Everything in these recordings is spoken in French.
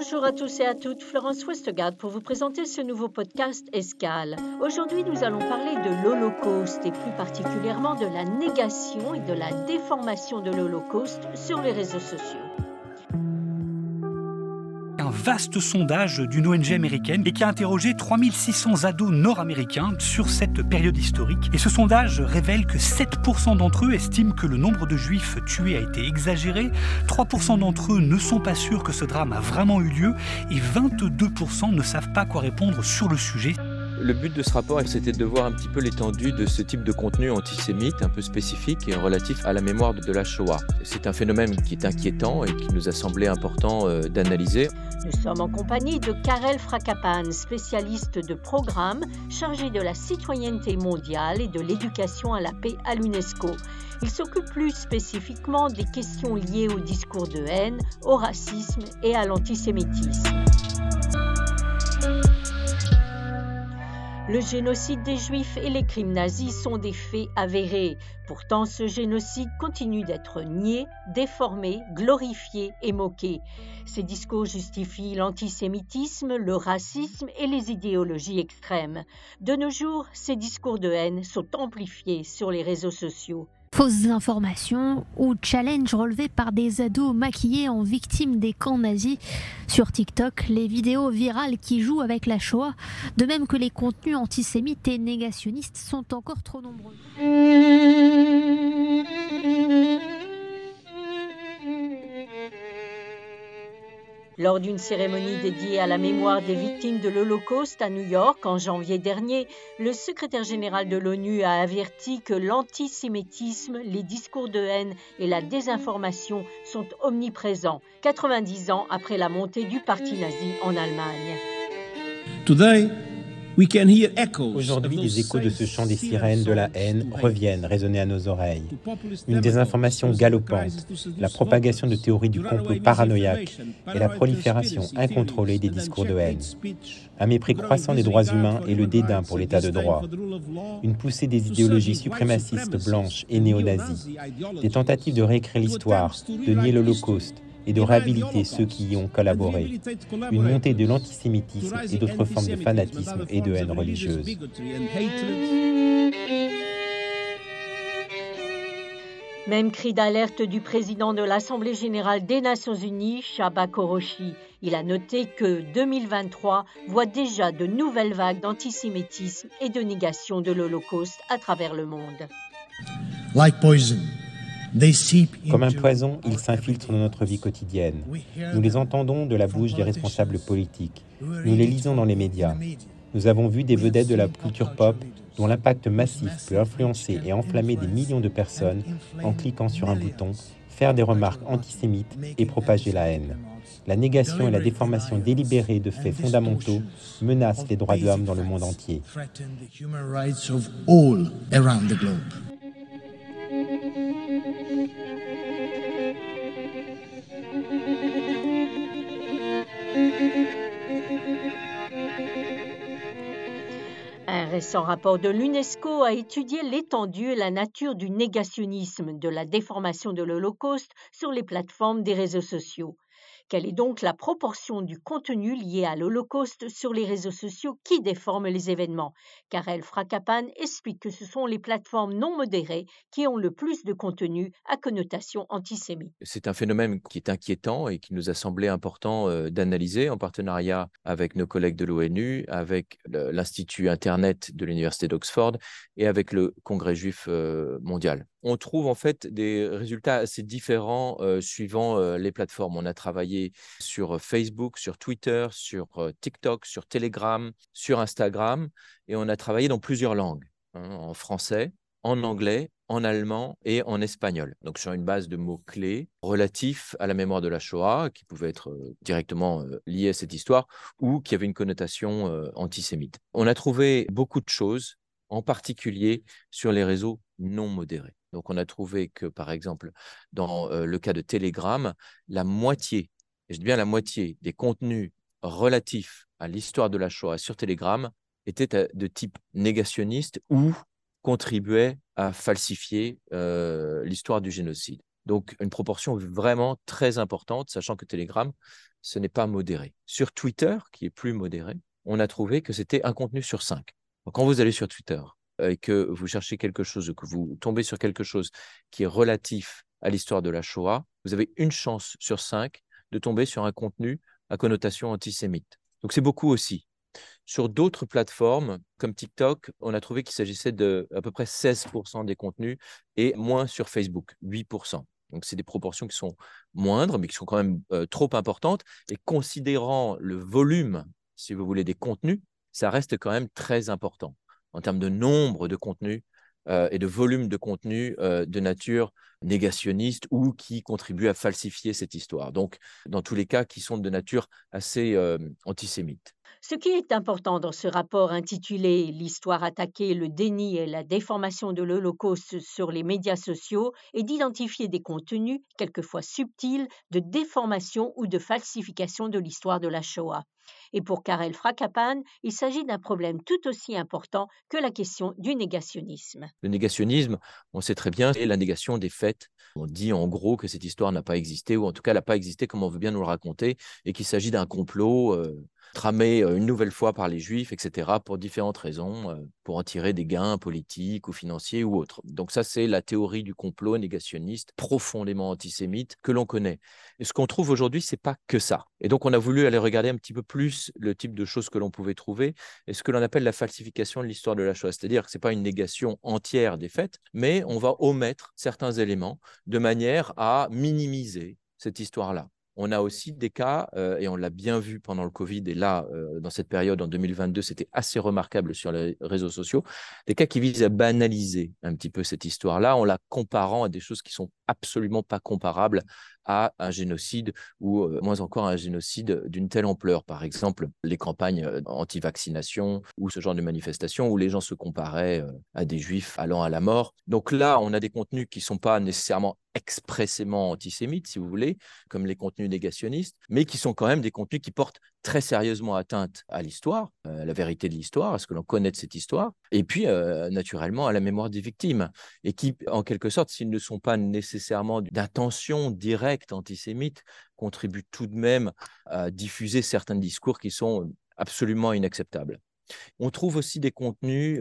Bonjour à tous et à toutes, Florence Westgard pour vous présenter ce nouveau podcast Escale. Aujourd'hui, nous allons parler de l'Holocauste et plus particulièrement de la négation et de la déformation de l'Holocauste sur les réseaux sociaux vaste sondage d'une ONG américaine et qui a interrogé 3600 ados nord-américains sur cette période historique. Et ce sondage révèle que 7% d'entre eux estiment que le nombre de juifs tués a été exagéré, 3% d'entre eux ne sont pas sûrs que ce drame a vraiment eu lieu et 22% ne savent pas quoi répondre sur le sujet. Le but de ce rapport, c'était de voir un petit peu l'étendue de ce type de contenu antisémite, un peu spécifique et relatif à la mémoire de la Shoah. C'est un phénomène qui est inquiétant et qui nous a semblé important euh, d'analyser. Nous sommes en compagnie de Karel Frakapan, spécialiste de programme chargé de la citoyenneté mondiale et de l'éducation à la paix à l'UNESCO. Il s'occupe plus spécifiquement des questions liées au discours de haine, au racisme et à l'antisémitisme. Le génocide des Juifs et les crimes nazis sont des faits avérés. Pourtant, ce génocide continue d'être nié, déformé, glorifié et moqué. Ces discours justifient l'antisémitisme, le racisme et les idéologies extrêmes. De nos jours, ces discours de haine sont amplifiés sur les réseaux sociaux. Fausses informations ou challenges relevés par des ados maquillés en victimes des camps nazis. Sur TikTok, les vidéos virales qui jouent avec la Shoah, de même que les contenus antisémites et négationnistes, sont encore trop nombreux. Lors d'une cérémonie dédiée à la mémoire des victimes de l'Holocauste à New York en janvier dernier, le secrétaire général de l'ONU a averti que l'antisémitisme, les discours de haine et la désinformation sont omniprésents, 90 ans après la montée du parti nazi en Allemagne. Aujourd'hui, les échos de ce chant des sirènes de la haine reviennent résonner à nos oreilles. Une désinformation galopante, la propagation de théories du complot paranoïaque et la prolifération incontrôlée des discours de haine. Un mépris croissant des droits humains et le dédain pour l'état de droit. Une poussée des idéologies suprémacistes blanches et néo-nazis. Des tentatives de réécrire l'histoire, de nier l'Holocauste, et de réhabiliter ceux qui y ont collaboré. Une montée de l'antisémitisme et d'autres formes de fanatisme et de haine religieuse. Même cri d'alerte du président de l'Assemblée générale des Nations unies, Shaba Koroshi. Il a noté que 2023 voit déjà de nouvelles vagues d'antisémitisme et de négation de l'Holocauste à travers le monde. Like poison. Comme un poison, ils s'infiltrent dans notre vie quotidienne. Nous les entendons de la bouche des responsables politiques. Nous les lisons dans les médias. Nous avons vu des vedettes de la culture pop dont l'impact massif peut influencer et enflammer des millions de personnes en cliquant sur un bouton, faire des remarques antisémites et propager la haine. La négation et la déformation délibérée de faits fondamentaux menacent les droits de l'homme dans le monde entier. Récent rapport de l'UNESCO a étudié l'étendue et la nature du négationnisme, de la déformation de l'Holocauste sur les plateformes des réseaux sociaux. Quelle est donc la proportion du contenu lié à l'Holocauste sur les réseaux sociaux qui déforment les événements? Karel Frakapan explique que ce sont les plateformes non modérées qui ont le plus de contenu à connotation antisémite. C'est un phénomène qui est inquiétant et qui nous a semblé important euh, d'analyser en partenariat avec nos collègues de l'ONU, avec l'Institut Internet de l'Université d'Oxford et avec le Congrès juif euh, mondial on trouve en fait des résultats assez différents suivant les plateformes. On a travaillé sur Facebook, sur Twitter, sur TikTok, sur Telegram, sur Instagram, et on a travaillé dans plusieurs langues, hein, en français, en anglais, en allemand et en espagnol. Donc sur une base de mots-clés relatifs à la mémoire de la Shoah, qui pouvaient être directement liés à cette histoire, ou qui avaient une connotation antisémite. On a trouvé beaucoup de choses, en particulier sur les réseaux non modérés. Donc, on a trouvé que, par exemple, dans le cas de Telegram, la moitié, et je dis bien la moitié, des contenus relatifs à l'histoire de la Shoah sur Telegram étaient de type négationniste ou contribuaient à falsifier l'histoire du génocide. Donc, une proportion vraiment très importante, sachant que Telegram, ce n'est pas modéré. Sur Twitter, qui est plus modéré, on a trouvé que c'était un contenu sur cinq. quand vous allez sur Twitter et que vous cherchez quelque chose, que vous tombez sur quelque chose qui est relatif à l'histoire de la Shoah, vous avez une chance sur cinq de tomber sur un contenu à connotation antisémite. Donc c'est beaucoup aussi. Sur d'autres plateformes comme TikTok, on a trouvé qu'il s'agissait de à peu près 16% des contenus et moins sur Facebook, 8%. Donc, c'est des proportions qui sont moindres, mais qui sont quand même euh, trop importantes. Et considérant le volume, si vous voulez, des contenus, ça reste quand même très important en termes de nombre de contenus euh, et de volume de contenus euh, de nature négationniste ou qui contribuent à falsifier cette histoire. Donc, dans tous les cas, qui sont de nature assez antisémite. Ce qui est important dans ce rapport intitulé L'histoire attaquée, le déni et la déformation de l'Holocauste sur les médias sociaux est d'identifier des contenus, quelquefois subtils, de déformation ou de falsification de l'histoire de la Shoah. Et pour Karel Frakapan, il s'agit d'un problème tout aussi important que la question du négationnisme. Le négationnisme, on sait très bien, c'est la négation des faits. On dit en gros que cette histoire n'a pas existé, ou en tout cas, n'a pas existé comme on veut bien nous le raconter, et qu'il s'agit d'un complot euh, tramé une nouvelle fois par les Juifs, etc., pour différentes raisons, pour en tirer des gains politiques ou financiers ou autres. Donc ça, c'est la théorie du complot négationniste profondément antisémite que l'on connaît. Et ce qu'on trouve aujourd'hui, c'est pas que ça. Et donc on a voulu aller regarder un petit peu plus le type de choses que l'on pouvait trouver et ce que l'on appelle la falsification de l'histoire de la Shoah. C'est-à-dire que c'est pas une négation entière des faits, mais on va omettre certains éléments de manière à minimiser cette histoire-là. On a aussi des cas, euh, et on l'a bien vu pendant le Covid, et là, euh, dans cette période, en 2022, c'était assez remarquable sur les réseaux sociaux, des cas qui visent à banaliser un petit peu cette histoire-là en la comparant à des choses qui sont absolument pas comparables à un génocide ou euh, moins encore un génocide d'une telle ampleur. Par exemple, les campagnes anti-vaccination ou ce genre de manifestations où les gens se comparaient à des juifs allant à la mort. Donc là, on a des contenus qui ne sont pas nécessairement expressément antisémites, si vous voulez, comme les contenus négationnistes, mais qui sont quand même des contenus qui portent très sérieusement atteinte à l'histoire, à la vérité de l'histoire, à ce que l'on connaît de cette histoire, et puis naturellement à la mémoire des victimes, et qui, en quelque sorte, s'ils ne sont pas nécessairement d'intention directe antisémite, contribuent tout de même à diffuser certains discours qui sont absolument inacceptables. On trouve aussi des contenus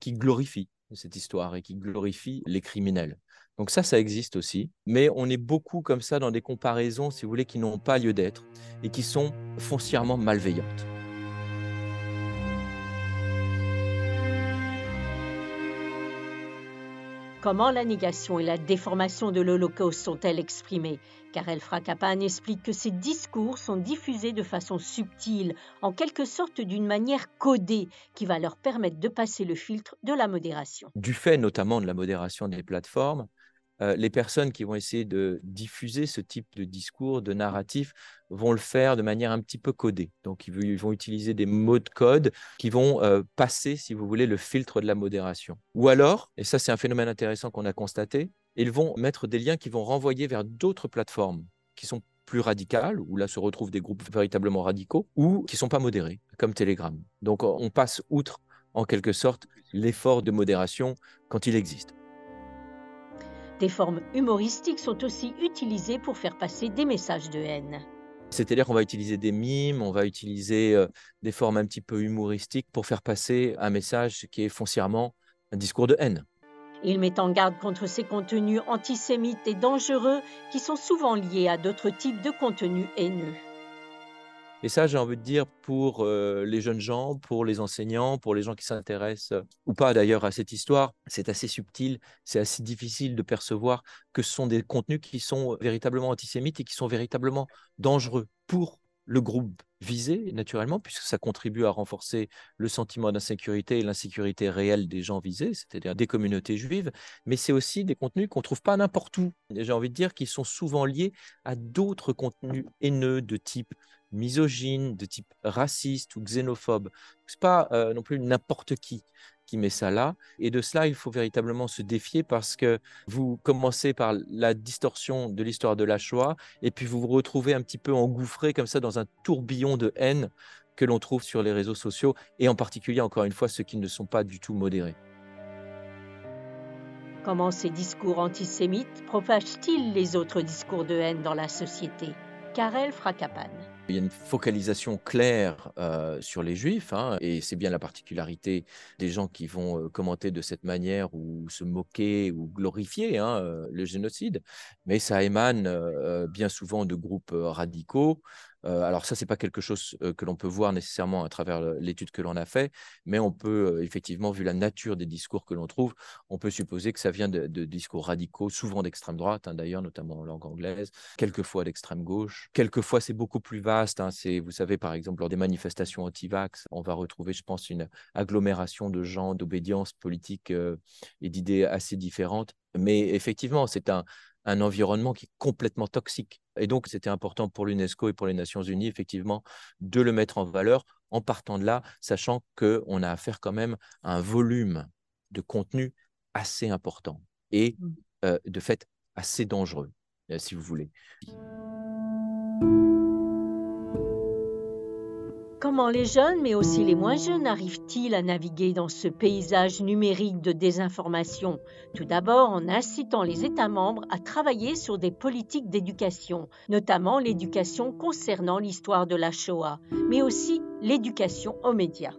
qui glorifient cette histoire et qui glorifient les criminels. Donc ça, ça existe aussi. Mais on est beaucoup comme ça dans des comparaisons, si vous voulez, qui n'ont pas lieu d'être et qui sont foncièrement malveillantes. Comment la négation et la déformation de l'Holocauste sont-elles exprimées? Karel Frakapan explique que ces discours sont diffusés de façon subtile, en quelque sorte d'une manière codée, qui va leur permettre de passer le filtre de la modération. Du fait notamment de la modération des plateformes, euh, les personnes qui vont essayer de diffuser ce type de discours, de narratif, vont le faire de manière un petit peu codée. Donc, ils vont utiliser des mots de code qui vont euh, passer, si vous voulez, le filtre de la modération. Ou alors, et ça c'est un phénomène intéressant qu'on a constaté, ils vont mettre des liens qui vont renvoyer vers d'autres plateformes qui sont plus radicales, où là se retrouvent des groupes véritablement radicaux, ou qui ne sont pas modérés, comme Telegram. Donc, on passe outre, en quelque sorte, l'effort de modération quand il existe. Des formes humoristiques sont aussi utilisées pour faire passer des messages de haine. C'est-à-dire qu'on va utiliser des mimes, on va utiliser euh, des formes un petit peu humoristiques pour faire passer un message qui est foncièrement un discours de haine. Il met en garde contre ces contenus antisémites et dangereux qui sont souvent liés à d'autres types de contenus haineux. Et ça, j'ai envie de dire pour euh, les jeunes gens, pour les enseignants, pour les gens qui s'intéressent, euh, ou pas d'ailleurs à cette histoire, c'est assez subtil, c'est assez difficile de percevoir que ce sont des contenus qui sont véritablement antisémites et qui sont véritablement dangereux pour le groupe visé, naturellement, puisque ça contribue à renforcer le sentiment d'insécurité et l'insécurité réelle des gens visés, c'est-à-dire des communautés juives, mais c'est aussi des contenus qu'on ne trouve pas n'importe où. J'ai envie de dire qu'ils sont souvent liés à d'autres contenus haineux de type misogyne, de type raciste ou xénophobe. Ce n'est pas euh, non plus n'importe qui qui met ça là. Et de cela, il faut véritablement se défier parce que vous commencez par la distorsion de l'histoire de la Shoah et puis vous vous retrouvez un petit peu engouffré comme ça dans un tourbillon de haine que l'on trouve sur les réseaux sociaux et en particulier, encore une fois, ceux qui ne sont pas du tout modérés. Comment ces discours antisémites propagent-ils les autres discours de haine dans la société? Karel Frakapan. Il y a une focalisation claire euh, sur les juifs, hein, et c'est bien la particularité des gens qui vont euh, commenter de cette manière ou se moquer ou glorifier hein, euh, le génocide, mais ça émane bien souvent de groupes radicaux alors ça, c'est pas quelque chose que l'on peut voir nécessairement à travers l'étude que l'on a fait, mais on peut effectivement, vu la nature des discours que l'on trouve, on peut supposer que ça vient de, discours radicaux, souvent d'extrême droite, hein, d'ailleurs, notamment en langue anglaise, quelquefois d'extrême gauche. Quelquefois, c'est beaucoup plus vaste. Hein, c'est, vous savez, par exemple, lors des manifestations anti-vax, on va retrouver, je pense, une agglomération de gens d'obédience politique et d'idées assez différentes. Mais effectivement, c'est un, un environnement qui est complètement toxique. Et donc, c'était important pour l'UNESCO et pour les Nations Unies, effectivement, de le mettre en valeur en partant de là, sachant qu'on a affaire quand même à un volume de contenu assez important et mmh. euh, de fait assez dangereux, euh, si vous voulez. Comment les jeunes, mais aussi les moins jeunes, arrivent-ils à naviguer dans ce paysage numérique de désinformation? Tout d'abord en incitant les États membres à travailler sur des politiques d'éducation, notamment l'éducation concernant l'histoire de la Shoah, mais aussi l'éducation aux médias.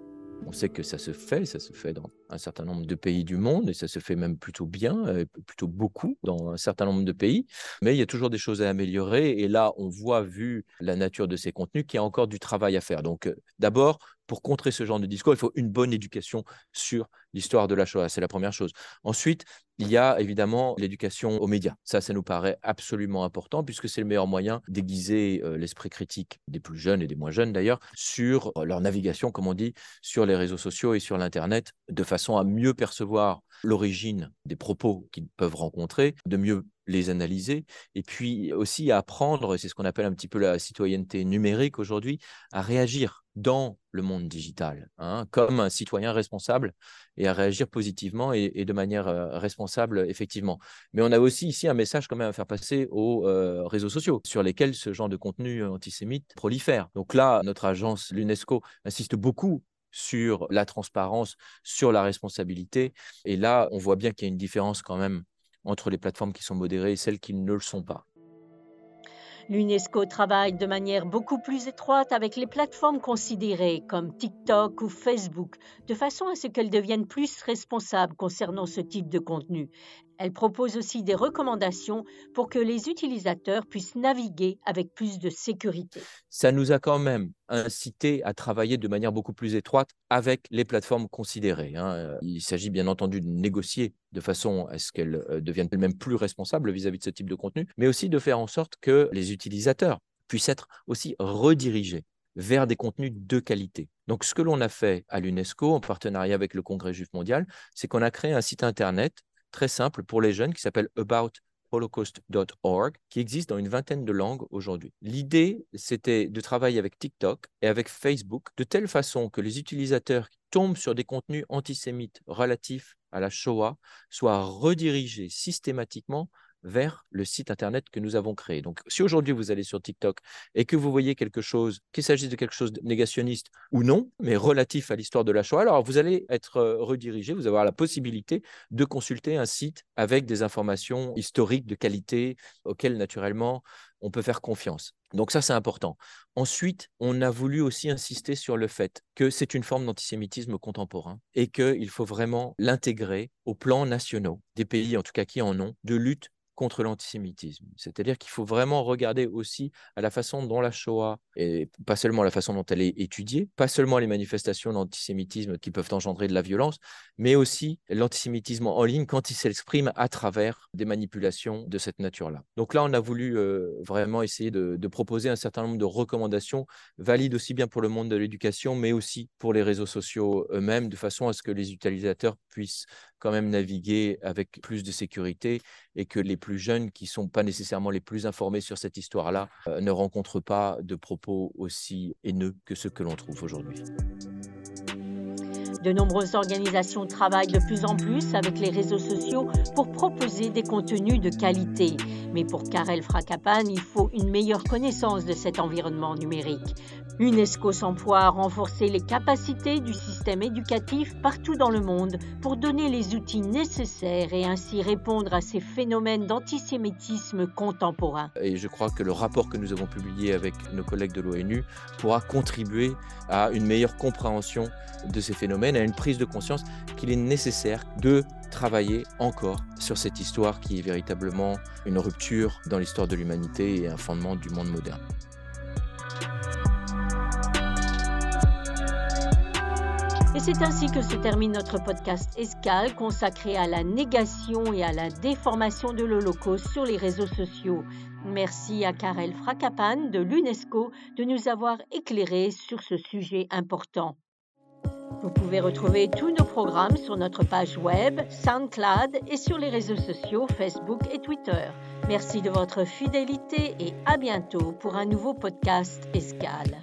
On sait que ça se fait, ça se fait dans un certain nombre de pays du monde et ça se fait même plutôt bien, euh, plutôt beaucoup dans un certain nombre de pays. Mais il y a toujours des choses à améliorer et là, on voit, vu la nature de ces contenus, qu'il y a encore du travail à faire. Donc, euh, d'abord, pour contrer ce genre de discours, il faut une bonne éducation sur l'histoire de la Shoah. C'est la première chose. Ensuite, il y a évidemment l'éducation aux médias. Ça, ça nous paraît absolument important puisque c'est le meilleur moyen d'aiguiser euh, l'esprit critique des plus jeunes et des moins jeunes d'ailleurs sur euh, leur navigation, comme on dit, sur les réseaux sociaux et sur l'Internet, de façon à mieux percevoir l'origine des propos qu'ils peuvent rencontrer, de mieux les analyser, et puis aussi apprendre, c'est ce qu'on appelle un petit peu la citoyenneté numérique aujourd'hui, à réagir dans le monde digital, hein, comme un citoyen responsable et à réagir positivement et, de manière euh, responsable, effectivement. Mais on a aussi ici un message quand même à faire passer aux euh, réseaux sociaux sur lesquels ce genre de contenu antisémite prolifère. Donc là, notre agence, l'UNESCO, insiste beaucoup sur la transparence, sur la responsabilité. Et là, on voit bien qu'il y a une différence quand même entre les plateformes qui sont modérées et celles qui ne le sont pas. L'UNESCO travaille de manière beaucoup plus étroite avec les plateformes considérées comme TikTok ou Facebook, de façon à ce qu'elles deviennent plus responsables concernant ce type de contenu. Elle propose aussi des recommandations pour que les utilisateurs puissent naviguer avec plus de sécurité. Ça nous a quand même incité à travailler de manière beaucoup plus étroite avec les plateformes considérées. Hein. Il s'agit bien entendu de négocier de façon à ce qu'elles euh, deviennent elles-mêmes plus responsables vis-à-vis de ce type de contenu, mais aussi de faire en sorte que les utilisateurs puissent être aussi redirigés vers des contenus de qualité. Donc, ce que l'on a fait à l'UNESCO en partenariat avec le Congrès juif mondial, c'est qu'on a créé un site internet très simple pour les jeunes qui s'appelle aboutholocaust.org, qui existe dans une vingtaine de langues aujourd'hui. L'idée, c'était de travailler avec TikTok et avec Facebook de telle façon que les utilisateurs tombent sur des contenus antisémites relatifs à la Shoah soient redirigés systématiquement vers le site internet que nous avons créé. Donc, si aujourd'hui vous allez sur TikTok et que vous voyez quelque chose, qu'il s'agisse de quelque chose de négationniste ou non, mais relatif à l'histoire de la Shoah, alors vous allez être euh, redirigé, vous avoir la possibilité de consulter un site avec des informations historiques de qualité auxquelles naturellement on peut faire confiance. Donc ça, c'est important. Ensuite, on a voulu aussi insister sur le fait que c'est une forme d'antisémitisme contemporain et qu'il faut vraiment l'intégrer aux plans nationaux des pays, en tout cas qui en ont, de lutte contre l'antisémitisme. C'est-à-dire qu'il faut vraiment regarder aussi à la façon dont la Shoah, et pas seulement la façon dont elle est étudiée, pas seulement les manifestations d'antisémitisme qui peuvent engendrer de la violence, mais aussi l'antisémitisme en ligne quand il s'exprime à travers des manipulations de cette nature-là. Donc là, on a voulu euh, vraiment essayer de, de, proposer un certain nombre de recommandations valides aussi bien pour le monde de l'éducation, mais aussi pour les réseaux sociaux eux-mêmes, de façon à ce que les utilisateurs puissent quand même naviguer avec plus de sécurité et que les plus jeunes, qui ne sont pas nécessairement les plus informés sur cette histoire-là, euh, ne rencontrent pas de propos aussi haineux que ceux que l'on trouve aujourd'hui. De nombreuses organisations travaillent de plus en plus avec les réseaux sociaux pour proposer des contenus de qualité. Mais pour Karel Frakapan, il faut une meilleure connaissance de cet environnement numérique. UNESCO s'emploie à renforcer les capacités du système éducatif partout dans le monde pour donner les outils nécessaires et ainsi répondre à ces phénomènes d'antisémitisme contemporain. Et je crois que le rapport que nous avons publié avec nos collègues de l'ONU pourra contribuer à une meilleure compréhension de ces phénomènes, à une prise de conscience qu'il est nécessaire de travailler encore sur cette histoire qui est véritablement une rupture dans l'histoire de l'humanité et un fondement du monde moderne. Et c'est ainsi que se termine notre podcast Escale consacré à la négation et à la déformation de l'Holocauste sur les réseaux sociaux. Merci à Karel Frakapan de l'UNESCO de nous avoir éclairés sur ce sujet important. Vous pouvez retrouver tous nos programmes sur notre page web, SoundCloud et sur les réseaux sociaux Facebook et Twitter. Merci de votre fidélité et à bientôt pour un nouveau podcast Escale.